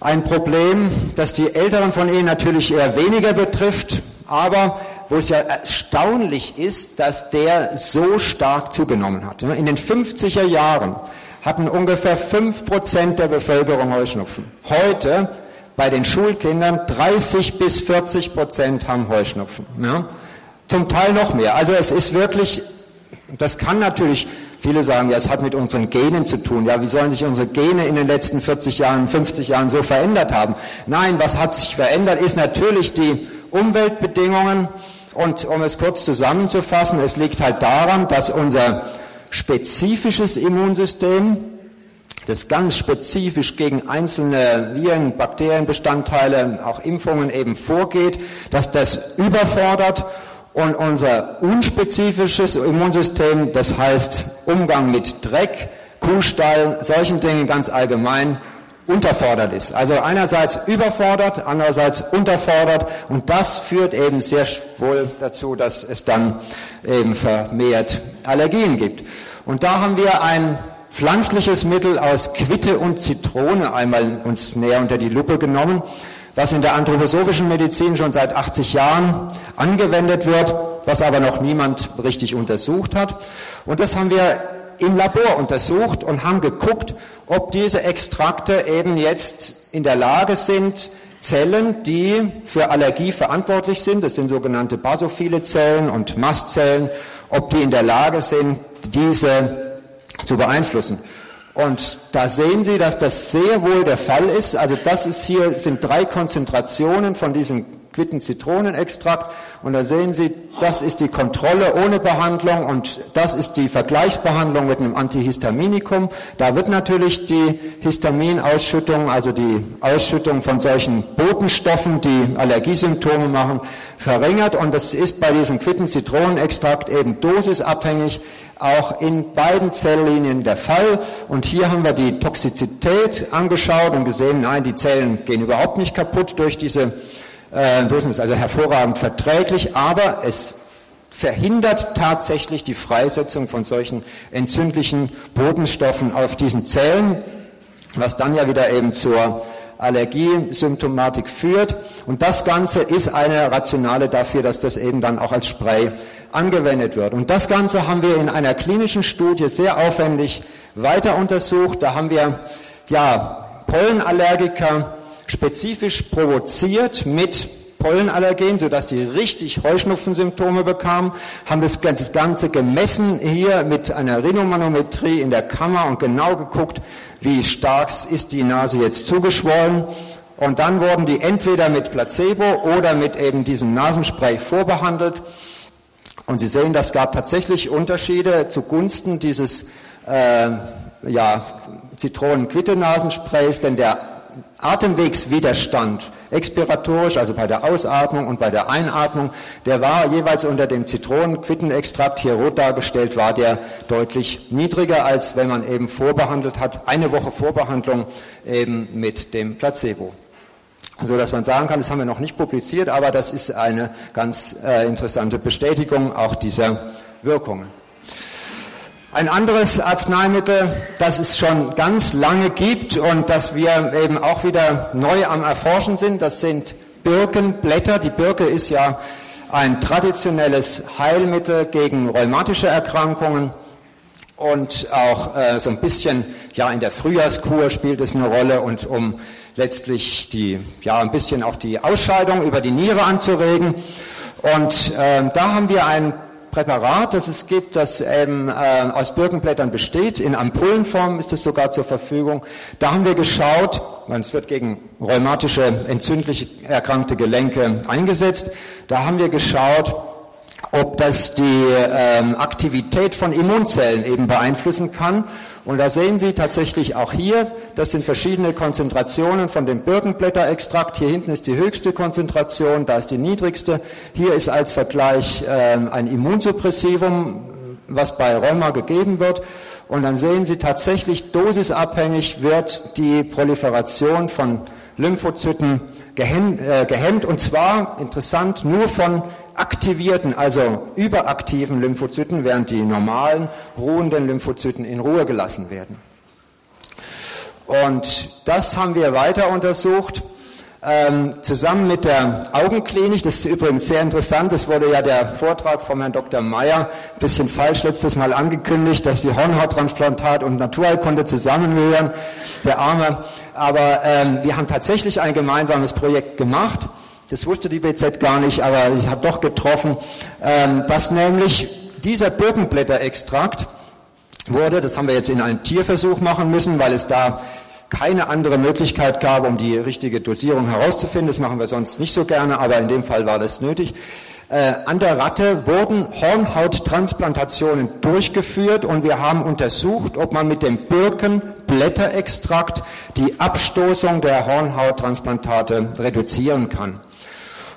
Ein Problem, das die Älteren von Ihnen natürlich eher weniger betrifft, aber wo es ja erstaunlich ist, dass der so stark zugenommen hat. In den 50er Jahren hatten ungefähr 5% der Bevölkerung Heuschnupfen. Heute bei den Schulkindern 30 bis 40 Prozent haben Heuschnupfen. Zum Teil noch mehr. Also es ist wirklich, das kann natürlich, viele sagen, ja, es hat mit unseren Genen zu tun. Ja, wie sollen sich unsere Gene in den letzten 40 Jahren, 50 Jahren so verändert haben? Nein, was hat sich verändert, ist natürlich die Umweltbedingungen. Und um es kurz zusammenzufassen, es liegt halt daran, dass unser spezifisches Immunsystem, das ganz spezifisch gegen einzelne Viren, Bakterienbestandteile, auch Impfungen eben vorgeht, dass das überfordert und unser unspezifisches Immunsystem, das heißt Umgang mit Dreck, Kuhstall, solchen Dingen ganz allgemein, unterfordert ist. Also einerseits überfordert, andererseits unterfordert und das führt eben sehr wohl dazu, dass es dann eben vermehrt Allergien gibt. Und da haben wir ein pflanzliches Mittel aus Quitte und Zitrone einmal uns näher unter die Lupe genommen, was in der anthroposophischen Medizin schon seit 80 Jahren angewendet wird, was aber noch niemand richtig untersucht hat. Und das haben wir im Labor untersucht und haben geguckt, ob diese Extrakte eben jetzt in der Lage sind, Zellen, die für Allergie verantwortlich sind, das sind sogenannte basophile Zellen und Mastzellen, ob die in der Lage sind, diese zu beeinflussen. Und da sehen Sie, dass das sehr wohl der Fall ist. Also das ist hier, sind drei Konzentrationen von diesem Quitten-Zitronenextrakt. Und da sehen Sie, das ist die Kontrolle ohne Behandlung und das ist die Vergleichsbehandlung mit einem Antihistaminikum. Da wird natürlich die Histaminausschüttung, also die Ausschüttung von solchen Botenstoffen, die Allergiesymptome machen, verringert. Und das ist bei diesem Quitten-Zitronenextrakt eben dosisabhängig auch in beiden Zelllinien der Fall. Und hier haben wir die Toxizität angeschaut und gesehen, nein, die Zellen gehen überhaupt nicht kaputt durch diese äh, Dosen, ist also hervorragend verträglich, aber es verhindert tatsächlich die Freisetzung von solchen entzündlichen Bodenstoffen auf diesen Zellen, was dann ja wieder eben zur Allergiesymptomatik führt. Und das Ganze ist eine Rationale dafür, dass das eben dann auch als Spray angewendet wird. Und das Ganze haben wir in einer klinischen Studie sehr aufwendig weiter untersucht. Da haben wir ja, Pollenallergiker spezifisch provoziert mit Pollenallergen, sodass die richtig Heuschnupfensymptome bekamen, haben das Ganze gemessen hier mit einer Rhinomanometrie in der Kammer und genau geguckt, wie stark ist die Nase jetzt zugeschwollen. Und dann wurden die entweder mit Placebo oder mit eben diesem Nasenspray vorbehandelt. Und Sie sehen, das gab tatsächlich Unterschiede zugunsten dieses äh, ja, Zitronenquitte-Nasensprays, denn der Atemwegswiderstand expiratorisch, also bei der Ausatmung und bei der Einatmung, der war jeweils unter dem Zitronenquittenextrakt, hier rot dargestellt, war der deutlich niedriger, als wenn man eben vorbehandelt hat, eine Woche Vorbehandlung eben mit dem Placebo. So dass man sagen kann, das haben wir noch nicht publiziert, aber das ist eine ganz äh, interessante Bestätigung auch dieser Wirkungen. Ein anderes Arzneimittel, das es schon ganz lange gibt und das wir eben auch wieder neu am Erforschen sind, das sind Birkenblätter. Die Birke ist ja ein traditionelles Heilmittel gegen rheumatische Erkrankungen und auch äh, so ein bisschen ja in der Frühjahrskur spielt es eine Rolle und um letztlich die ja ein bisschen auch die Ausscheidung über die Niere anzuregen und äh, da haben wir ein Präparat, das es gibt, das ähm, äh, aus Birkenblättern besteht. In Ampullenform ist es sogar zur Verfügung. Da haben wir geschaut, es wird gegen rheumatische, entzündliche, erkrankte Gelenke eingesetzt. Da haben wir geschaut, ob das die ähm, Aktivität von Immunzellen eben beeinflussen kann. Und da sehen Sie tatsächlich auch hier, das sind verschiedene Konzentrationen von dem Birkenblätterextrakt. Hier hinten ist die höchste Konzentration, da ist die niedrigste. Hier ist als Vergleich äh, ein Immunsuppressivum, was bei Rheuma gegeben wird. Und dann sehen Sie tatsächlich, dosisabhängig wird die Proliferation von Lymphozyten äh, gehemmt, und zwar, interessant, nur von aktivierten, also überaktiven Lymphozyten, während die normalen ruhenden Lymphozyten in Ruhe gelassen werden. Und das haben wir weiter untersucht, ähm, zusammen mit der Augenklinik. Das ist übrigens sehr interessant. Das wurde ja der Vortrag von Herrn Dr. Meyer ein bisschen falsch letztes Mal angekündigt, dass die Hornhauttransplantat und Naturheilkunde zusammengehören. Der Arme. Aber ähm, wir haben tatsächlich ein gemeinsames Projekt gemacht das wusste die BZ gar nicht, aber ich habe doch getroffen, ähm, dass nämlich dieser Birkenblätterextrakt wurde, das haben wir jetzt in einem Tierversuch machen müssen, weil es da keine andere Möglichkeit gab, um die richtige Dosierung herauszufinden. Das machen wir sonst nicht so gerne, aber in dem Fall war das nötig. Äh, an der Ratte wurden Hornhauttransplantationen durchgeführt und wir haben untersucht, ob man mit dem Birkenblätterextrakt die Abstoßung der Hornhauttransplantate reduzieren kann.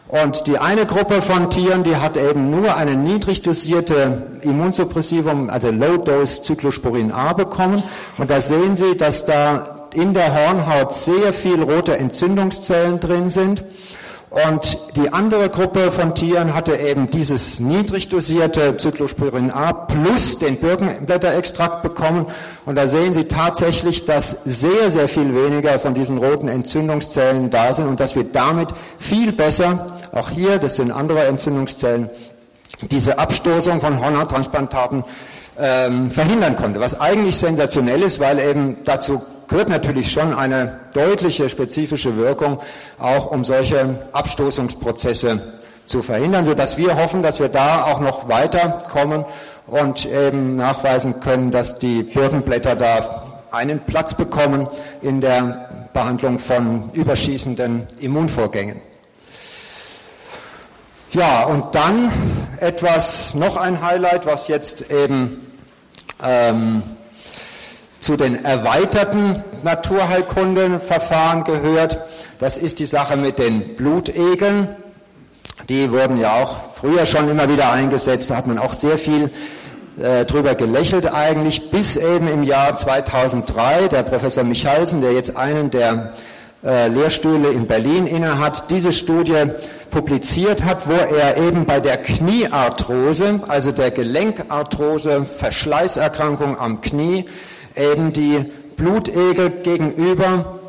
Und die eine Gruppe von Tieren, die hat eben nur eine niedrig dosierte Immunsuppressivum, also Low-Dose Cyclosporin A bekommen. Und da sehen Sie, dass da in der Hornhaut sehr viel rote Entzündungszellen drin sind. Und die andere Gruppe von Tieren hatte eben dieses niedrig dosierte Cyclosporin A plus den Birkenblätterextrakt bekommen. Und da sehen Sie tatsächlich, dass sehr, sehr viel weniger von diesen roten Entzündungszellen da sind und dass wir damit viel besser auch hier, das sind andere Entzündungszellen, diese Abstoßung von Hormontransplantaten ähm, verhindern konnte. Was eigentlich sensationell ist, weil eben dazu gehört natürlich schon eine deutliche spezifische Wirkung, auch um solche Abstoßungsprozesse zu verhindern, sodass wir hoffen, dass wir da auch noch weiterkommen und eben nachweisen können, dass die Birkenblätter da einen Platz bekommen in der Behandlung von überschießenden Immunvorgängen. Ja, und dann etwas, noch ein Highlight, was jetzt eben ähm, zu den erweiterten Naturheilkundenverfahren gehört. Das ist die Sache mit den Blutegeln. Die wurden ja auch früher schon immer wieder eingesetzt. Da hat man auch sehr viel äh, drüber gelächelt eigentlich, bis eben im Jahr 2003 der Professor Michalsen, der jetzt einen der Lehrstühle in Berlin innehat, diese Studie publiziert hat, wo er eben bei der Kniearthrose, also der Gelenkarthrose, Verschleißerkrankung am Knie, eben die Blutegel gegenüber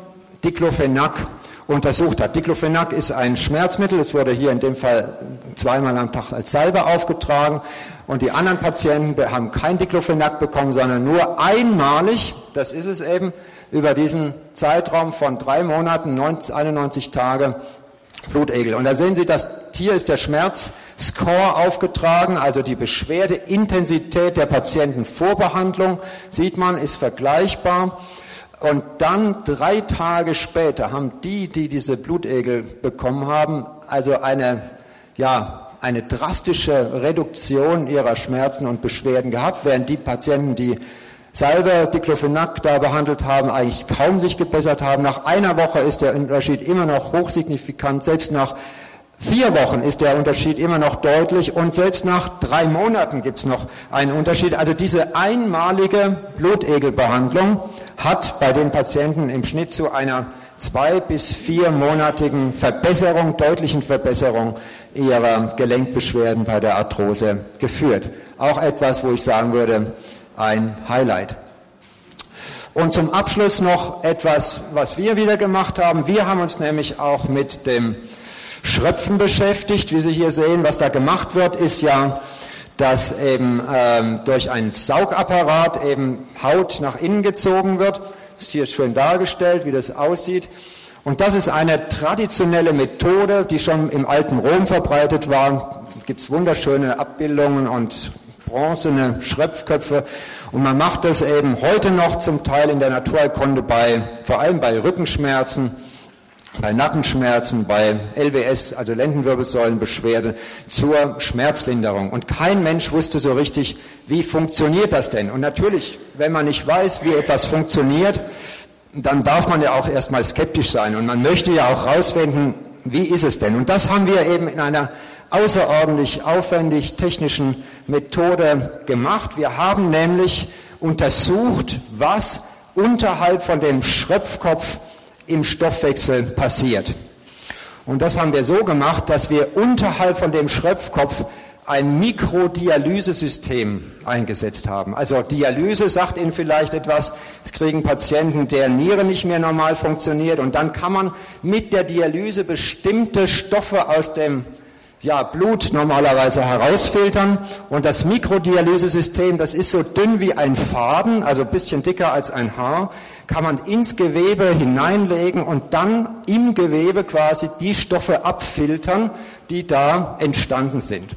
Diclofenac untersucht hat. Diclofenac ist ein Schmerzmittel, es wurde hier in dem Fall zweimal am Tag als Salbe aufgetragen und die anderen Patienten haben kein Diclofenac bekommen, sondern nur einmalig, das ist es eben, über diesen Zeitraum von drei Monaten, 91 Tage Blutegel. Und da sehen Sie, das hier ist der Schmerzscore aufgetragen, also die Beschwerdeintensität der Patientenvorbehandlung, sieht man, ist vergleichbar. Und dann drei Tage später haben die, die diese Blutegel bekommen haben, also eine, ja, eine drastische Reduktion ihrer Schmerzen und Beschwerden gehabt, während die Patienten, die Salbe Diclofenac da behandelt haben, eigentlich kaum sich gebessert haben. Nach einer Woche ist der Unterschied immer noch hochsignifikant. Selbst nach vier Wochen ist der Unterschied immer noch deutlich und selbst nach drei Monaten gibt es noch einen Unterschied. Also diese einmalige Blutegelbehandlung hat bei den Patienten im Schnitt zu einer zwei bis viermonatigen Verbesserung, deutlichen Verbesserung ihrer Gelenkbeschwerden bei der Arthrose geführt. Auch etwas, wo ich sagen würde, ein Highlight. Und zum Abschluss noch etwas, was wir wieder gemacht haben. Wir haben uns nämlich auch mit dem Schröpfen beschäftigt. Wie Sie hier sehen, was da gemacht wird, ist ja, dass eben ähm, durch einen Saugapparat eben Haut nach innen gezogen wird. Das ist hier schön dargestellt, wie das aussieht. Und das ist eine traditionelle Methode, die schon im alten Rom verbreitet war. Es gibt wunderschöne Abbildungen und bronzene Schröpfköpfe. Und man macht das eben heute noch zum Teil in der Naturheilkunde bei, vor allem bei Rückenschmerzen, bei Nackenschmerzen, bei LWS, also Lendenwirbelsäulenbeschwerde, zur Schmerzlinderung. Und kein Mensch wusste so richtig, wie funktioniert das denn? Und natürlich, wenn man nicht weiß, wie etwas funktioniert, dann darf man ja auch erstmal skeptisch sein. Und man möchte ja auch rausfinden, wie ist es denn? Und das haben wir eben in einer außerordentlich aufwendig technischen Methode gemacht. Wir haben nämlich untersucht, was unterhalb von dem Schröpfkopf im Stoffwechsel passiert. Und das haben wir so gemacht, dass wir unterhalb von dem Schröpfkopf ein Mikrodialysesystem eingesetzt haben. Also Dialyse sagt Ihnen vielleicht etwas, es kriegen Patienten, der Niere nicht mehr normal funktioniert und dann kann man mit der Dialyse bestimmte Stoffe aus dem ja, Blut normalerweise herausfiltern. Und das Mikrodialysesystem, das ist so dünn wie ein Faden, also bisschen dicker als ein Haar, kann man ins Gewebe hineinlegen und dann im Gewebe quasi die Stoffe abfiltern, die da entstanden sind.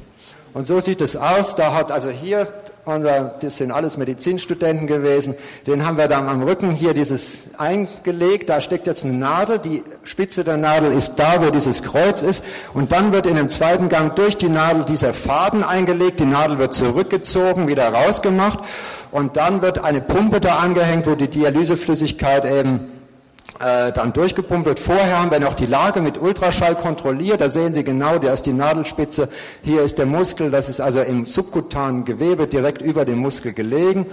Und so sieht es aus. Da hat also hier und das sind alles Medizinstudenten gewesen. Den haben wir dann am Rücken hier dieses eingelegt. Da steckt jetzt eine Nadel. Die Spitze der Nadel ist da, wo dieses Kreuz ist. Und dann wird in dem zweiten Gang durch die Nadel dieser Faden eingelegt. Die Nadel wird zurückgezogen, wieder rausgemacht. Und dann wird eine Pumpe da angehängt, wo die Dialyseflüssigkeit eben äh, dann durchgepumpt wird. Vorher haben wir noch die Lage mit Ultraschall kontrolliert. Da sehen Sie genau, da ist die Nadelspitze, hier ist der Muskel, das ist also im subkutanen Gewebe direkt über dem Muskel gelegen.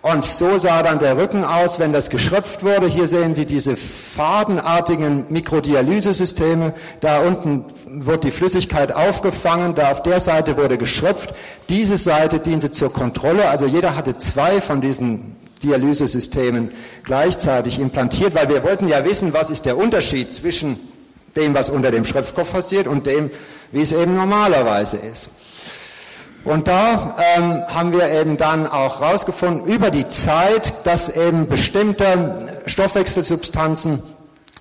Und so sah dann der Rücken aus, wenn das geschröpft wurde. Hier sehen Sie diese fadenartigen Mikrodialysesysteme. Da unten wird die Flüssigkeit aufgefangen, da auf der Seite wurde geschröpft. Diese Seite diente zur Kontrolle. Also jeder hatte zwei von diesen Dialysesystemen gleichzeitig implantiert, weil wir wollten ja wissen, was ist der Unterschied zwischen dem, was unter dem Schröpfkopf passiert und dem, wie es eben normalerweise ist. Und da ähm, haben wir eben dann auch herausgefunden über die Zeit, dass eben bestimmte Stoffwechselsubstanzen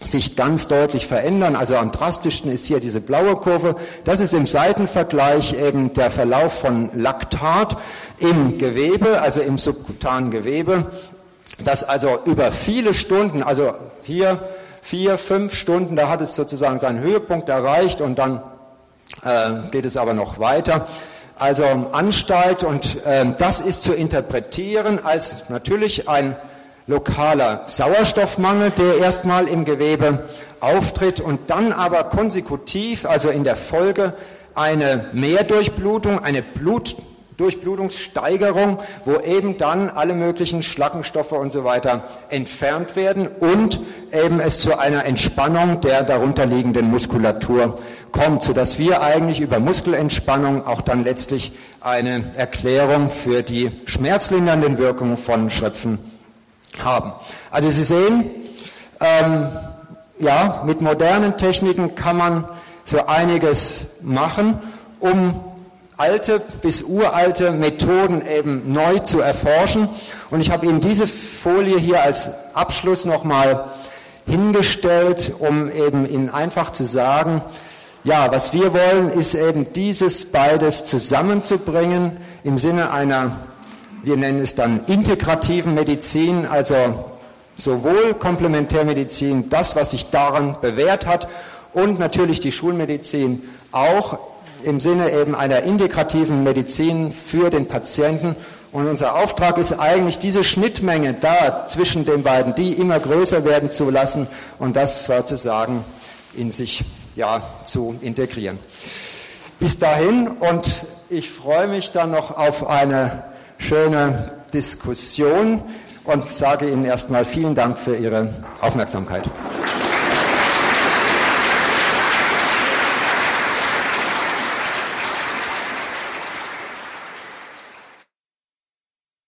sich ganz deutlich verändern. Also am drastischsten ist hier diese blaue Kurve. Das ist im Seitenvergleich eben der Verlauf von Laktat im Gewebe, also im subkutanen Gewebe, das also über viele Stunden, also hier vier, fünf Stunden, da hat es sozusagen seinen Höhepunkt erreicht und dann äh, geht es aber noch weiter also ansteigt und äh, das ist zu interpretieren als natürlich ein lokaler Sauerstoffmangel, der erstmal im Gewebe auftritt und dann aber konsekutiv, also in der Folge, eine Mehrdurchblutung, eine Blutdurchblutungssteigerung, wo eben dann alle möglichen Schlackenstoffe und so weiter entfernt werden und eben es zu einer Entspannung der darunterliegenden Muskulatur kommt, sodass wir eigentlich über Muskelentspannung auch dann letztlich eine Erklärung für die schmerzlindernden Wirkungen von Schöpfen haben. Also Sie sehen, ähm, ja, mit modernen Techniken kann man so einiges machen, um alte bis uralte Methoden eben neu zu erforschen. Und ich habe Ihnen diese Folie hier als Abschluss nochmal hingestellt, um eben Ihnen einfach zu sagen, ja, was wir wollen, ist eben dieses beides zusammenzubringen im Sinne einer, wir nennen es dann integrativen Medizin, also sowohl Komplementärmedizin, das, was sich daran bewährt hat, und natürlich die Schulmedizin auch im Sinne eben einer integrativen Medizin für den Patienten. Und unser Auftrag ist eigentlich, diese Schnittmenge da zwischen den beiden, die immer größer werden zu lassen und das sozusagen in sich ja, zu integrieren. Bis dahin und ich freue mich dann noch auf eine schöne Diskussion und sage Ihnen erstmal vielen Dank für Ihre Aufmerksamkeit.